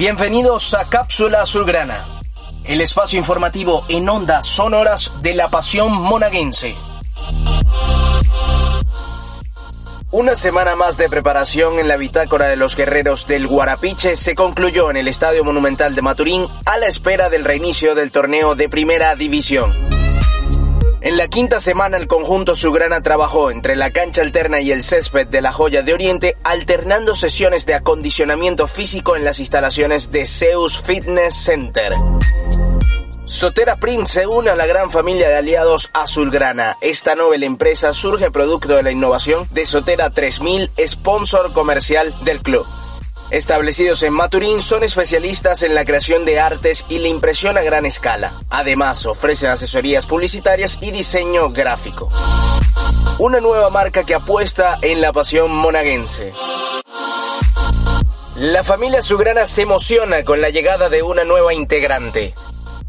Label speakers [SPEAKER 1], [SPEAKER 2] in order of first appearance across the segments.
[SPEAKER 1] Bienvenidos a Cápsula Azulgrana, el espacio informativo en ondas sonoras de la pasión monaguense. Una semana más de preparación en la bitácora de los guerreros del Guarapiche se concluyó en el Estadio Monumental de Maturín a la espera del reinicio del torneo de Primera División. En la quinta semana el conjunto Sugrana trabajó entre la cancha alterna y el césped de la Joya de Oriente, alternando sesiones de acondicionamiento físico en las instalaciones de Zeus Fitness Center. Sotera Print se une a la gran familia de aliados Azulgrana. Esta novel empresa surge producto de la innovación de Sotera 3000, sponsor comercial del club. Establecidos en Maturín, son especialistas en la creación de artes y la impresión a gran escala. Además, ofrecen asesorías publicitarias y diseño gráfico. Una nueva marca que apuesta en la pasión monaguense. La familia Sugrana se emociona con la llegada de una nueva integrante.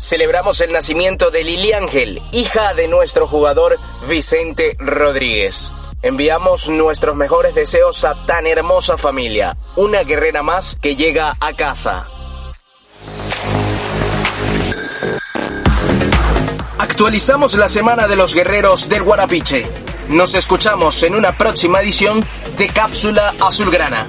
[SPEAKER 1] Celebramos el nacimiento de Lili Ángel, hija de nuestro jugador Vicente Rodríguez. Enviamos nuestros mejores deseos a tan hermosa familia, una guerrera más que llega a casa. Actualizamos la semana de los guerreros del Guarapiche. Nos escuchamos en una próxima edición de Cápsula Azulgrana.